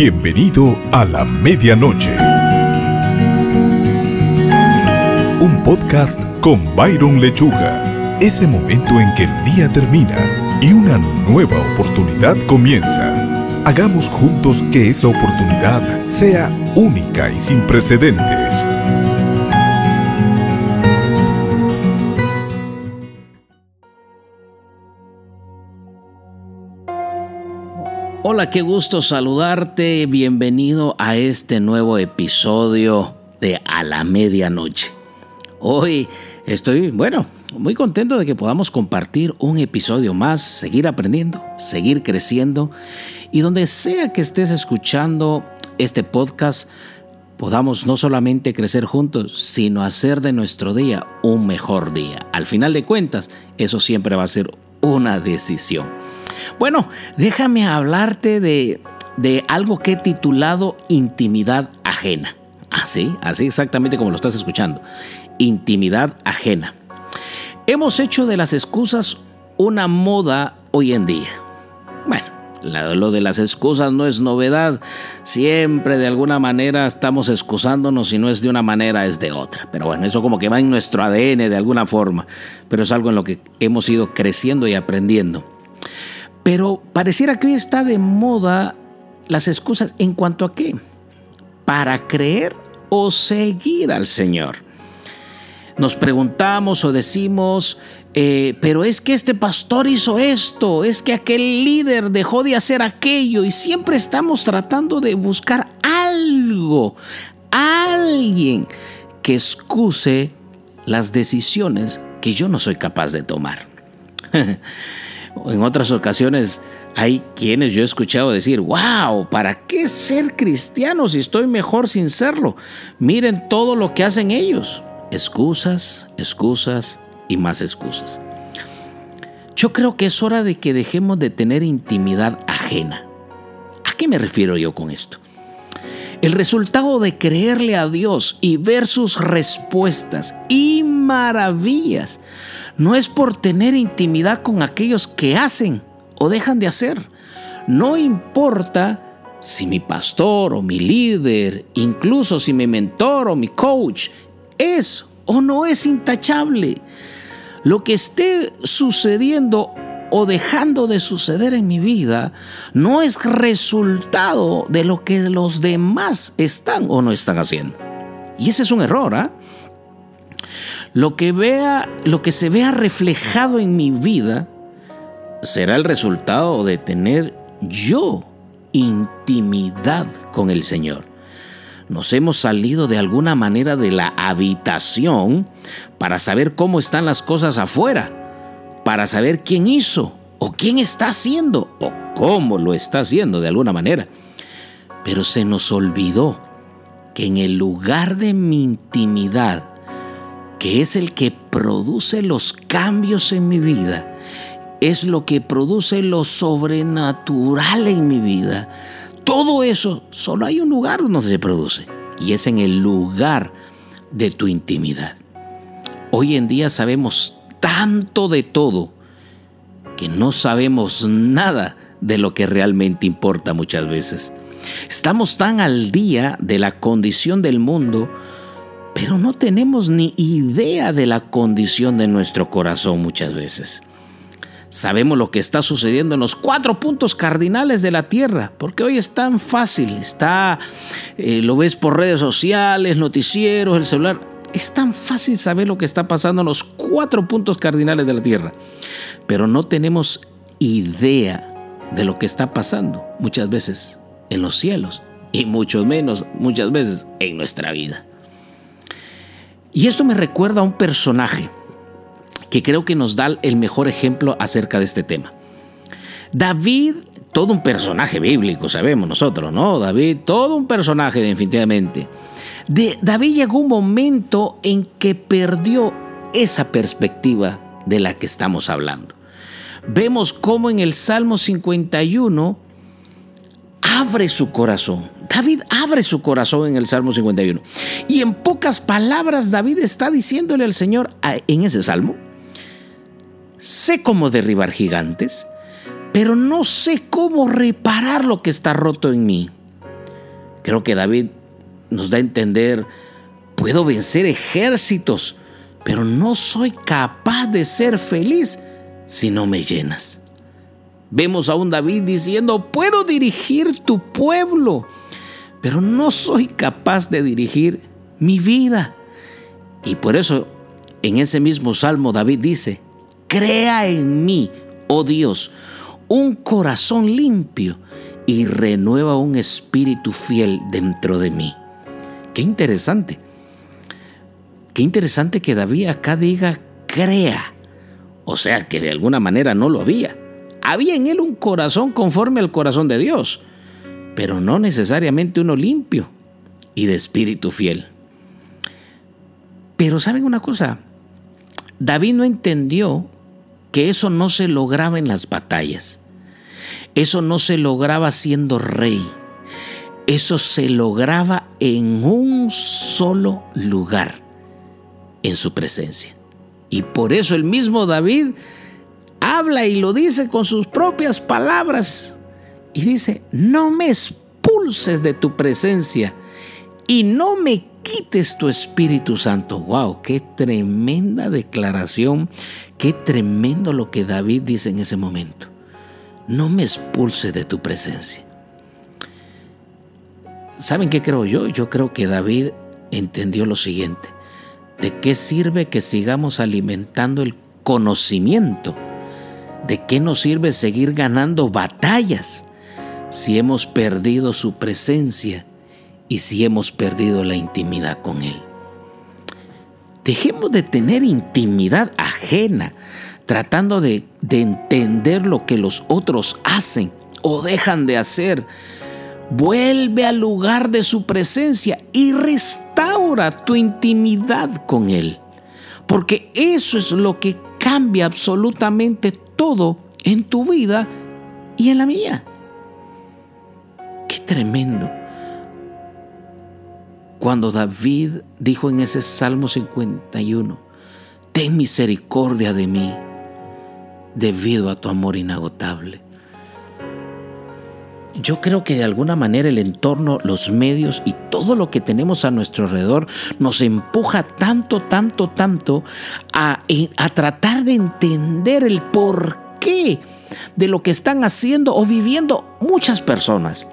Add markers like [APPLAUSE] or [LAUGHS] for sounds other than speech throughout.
Bienvenido a la medianoche. Un podcast con Byron Lechuga. Ese momento en que el día termina y una nueva oportunidad comienza. Hagamos juntos que esa oportunidad sea única y sin precedentes. Hola, qué gusto saludarte. Bienvenido a este nuevo episodio de A la Medianoche. Hoy estoy, bueno, muy contento de que podamos compartir un episodio más, seguir aprendiendo, seguir creciendo y donde sea que estés escuchando este podcast, podamos no solamente crecer juntos, sino hacer de nuestro día un mejor día. Al final de cuentas, eso siempre va a ser una decisión. Bueno, déjame hablarte de, de algo que he titulado intimidad ajena. Así, así exactamente como lo estás escuchando. Intimidad ajena. Hemos hecho de las excusas una moda hoy en día. Bueno, lo de las excusas no es novedad. Siempre de alguna manera estamos excusándonos, si no es de una manera es de otra. Pero bueno, eso como que va en nuestro ADN de alguna forma. Pero es algo en lo que hemos ido creciendo y aprendiendo. Pero pareciera que hoy está de moda las excusas en cuanto a qué. Para creer o seguir al Señor. Nos preguntamos o decimos, eh, pero es que este pastor hizo esto, es que aquel líder dejó de hacer aquello y siempre estamos tratando de buscar algo, alguien que excuse las decisiones que yo no soy capaz de tomar. [LAUGHS] en otras ocasiones hay quienes yo he escuchado decir, wow, ¿para qué ser cristiano si estoy mejor sin serlo? Miren todo lo que hacen ellos. Excusas, excusas y más excusas. Yo creo que es hora de que dejemos de tener intimidad ajena. ¿A qué me refiero yo con esto? El resultado de creerle a Dios y ver sus respuestas y maravillas no es por tener intimidad con aquellos que hacen o dejan de hacer. No importa si mi pastor o mi líder, incluso si mi mentor o mi coach es o no es intachable. Lo que esté sucediendo o dejando de suceder en mi vida no es resultado de lo que los demás están o no están haciendo. Y ese es un error, ¿ah? Lo que vea, lo que se vea reflejado en mi vida será el resultado de tener yo intimidad con el Señor. Nos hemos salido de alguna manera de la habitación para saber cómo están las cosas afuera para saber quién hizo o quién está haciendo o cómo lo está haciendo de alguna manera. Pero se nos olvidó que en el lugar de mi intimidad, que es el que produce los cambios en mi vida, es lo que produce lo sobrenatural en mi vida. Todo eso, solo hay un lugar donde se produce y es en el lugar de tu intimidad. Hoy en día sabemos tanto de todo que no sabemos nada de lo que realmente importa muchas veces. Estamos tan al día de la condición del mundo, pero no tenemos ni idea de la condición de nuestro corazón muchas veces. Sabemos lo que está sucediendo en los cuatro puntos cardinales de la Tierra, porque hoy es tan fácil, está, eh, lo ves por redes sociales, noticieros, el celular, es tan fácil saber lo que está pasando en los cuatro puntos cardinales de la Tierra, pero no tenemos idea de lo que está pasando muchas veces en los cielos y mucho menos muchas veces en nuestra vida. Y esto me recuerda a un personaje que creo que nos da el mejor ejemplo acerca de este tema. David, todo un personaje bíblico, sabemos nosotros, ¿no? David, todo un personaje definitivamente. David llegó un momento en que perdió esa perspectiva de la que estamos hablando. Vemos cómo en el Salmo 51 abre su corazón. David abre su corazón en el Salmo 51. Y en pocas palabras David está diciéndole al Señor en ese Salmo, sé cómo derribar gigantes, pero no sé cómo reparar lo que está roto en mí. Creo que David nos da a entender, puedo vencer ejércitos, pero no soy capaz de ser feliz si no me llenas. Vemos a un David diciendo, puedo dirigir tu pueblo, pero no soy capaz de dirigir mi vida. Y por eso en ese mismo salmo David dice, crea en mí, oh Dios, un corazón limpio y renueva un espíritu fiel dentro de mí. Qué interesante. Qué interesante que David acá diga crea. O sea que de alguna manera no lo había. Había en él un corazón conforme al corazón de Dios, pero no necesariamente uno limpio y de espíritu fiel. Pero ¿saben una cosa? David no entendió que eso no se lograba en las batallas. Eso no se lograba siendo rey. Eso se lograba en un solo lugar, en su presencia. Y por eso el mismo David habla y lo dice con sus propias palabras. Y dice, no me expulses de tu presencia y no me quites tu Espíritu Santo. ¡Wow! ¡Qué tremenda declaración! ¡Qué tremendo lo que David dice en ese momento! No me expulse de tu presencia. ¿Saben qué creo yo? Yo creo que David entendió lo siguiente. ¿De qué sirve que sigamos alimentando el conocimiento? ¿De qué nos sirve seguir ganando batallas si hemos perdido su presencia y si hemos perdido la intimidad con Él. Dejemos de tener intimidad ajena, tratando de, entender lo que los otros hacen o dejan de hacer. Vuelve al lugar de su presencia y restaura tu intimidad con Él. Porque eso es lo que cambia absolutamente todo en tu vida y en la mía. Tremendo cuando David dijo en ese Salmo 51, ten misericordia de mí debido a tu amor inagotable. Yo creo que de alguna manera el entorno, los medios y todo lo que tenemos a nuestro alrededor nos empuja tanto, tanto, tanto a, a tratar de entender el porqué de lo que están haciendo o viviendo muchas personas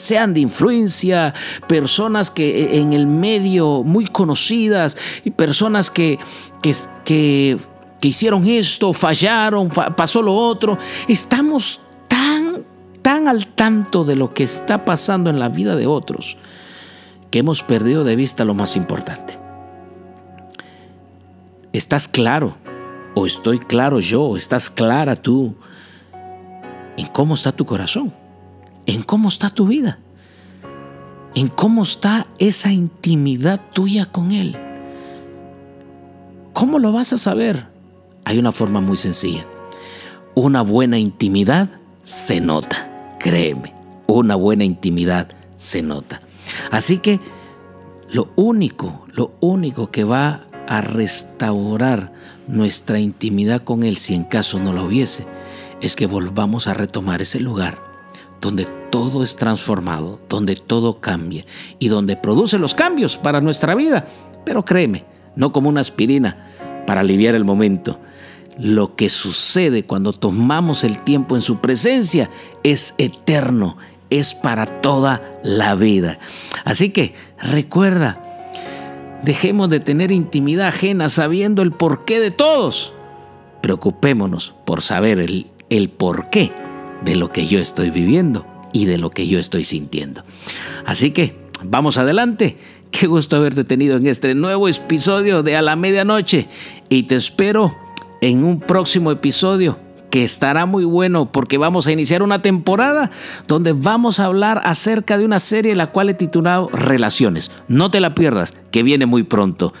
sean de influencia, personas que eh, en el medio muy conocidas y personas que, que, que, hicieron esto, fallaron, pasó lo otro. Estamos tan, tan al tanto de lo que está pasando en la vida de otros que hemos perdido de vista lo más importante. ¿Estás claro? ¿O estoy claro yo? ¿Estás clara tú en cómo está tu corazón? En cómo está tu vida, en cómo está esa intimidad tuya con Él. ¿Cómo lo vas a saber? Hay una forma muy sencilla. Una buena intimidad se nota, créeme, una buena intimidad se nota. Así que lo único, lo único que va a restaurar nuestra intimidad con Él, si en caso no lo hubiese, es que volvamos a retomar ese lugar donde todo es transformado, donde todo cambia y donde produce los cambios para nuestra vida. Pero créeme, no como una aspirina para aliviar el momento. Lo que sucede cuando tomamos el tiempo en su presencia es eterno, es para toda la vida. Así que recuerda, dejemos de tener intimidad ajena sabiendo el porqué de todos. Preocupémonos por saber el, el porqué de lo que yo estoy viviendo y de lo que yo estoy sintiendo. Así que vamos adelante. Qué gusto haberte tenido en este nuevo episodio de A la Medianoche y te espero en un próximo episodio que estará muy bueno porque vamos a iniciar una temporada donde vamos a hablar acerca de una serie la cual he titulado Relaciones. No te la pierdas, que viene muy pronto.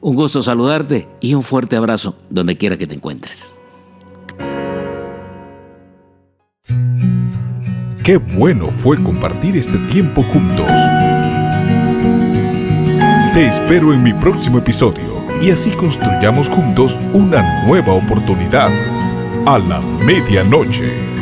Un gusto saludarte y un fuerte abrazo donde quiera que te encuentres. Qué bueno fue compartir este tiempo juntos. Te espero en mi próximo episodio y así construyamos juntos una nueva oportunidad a la medianoche.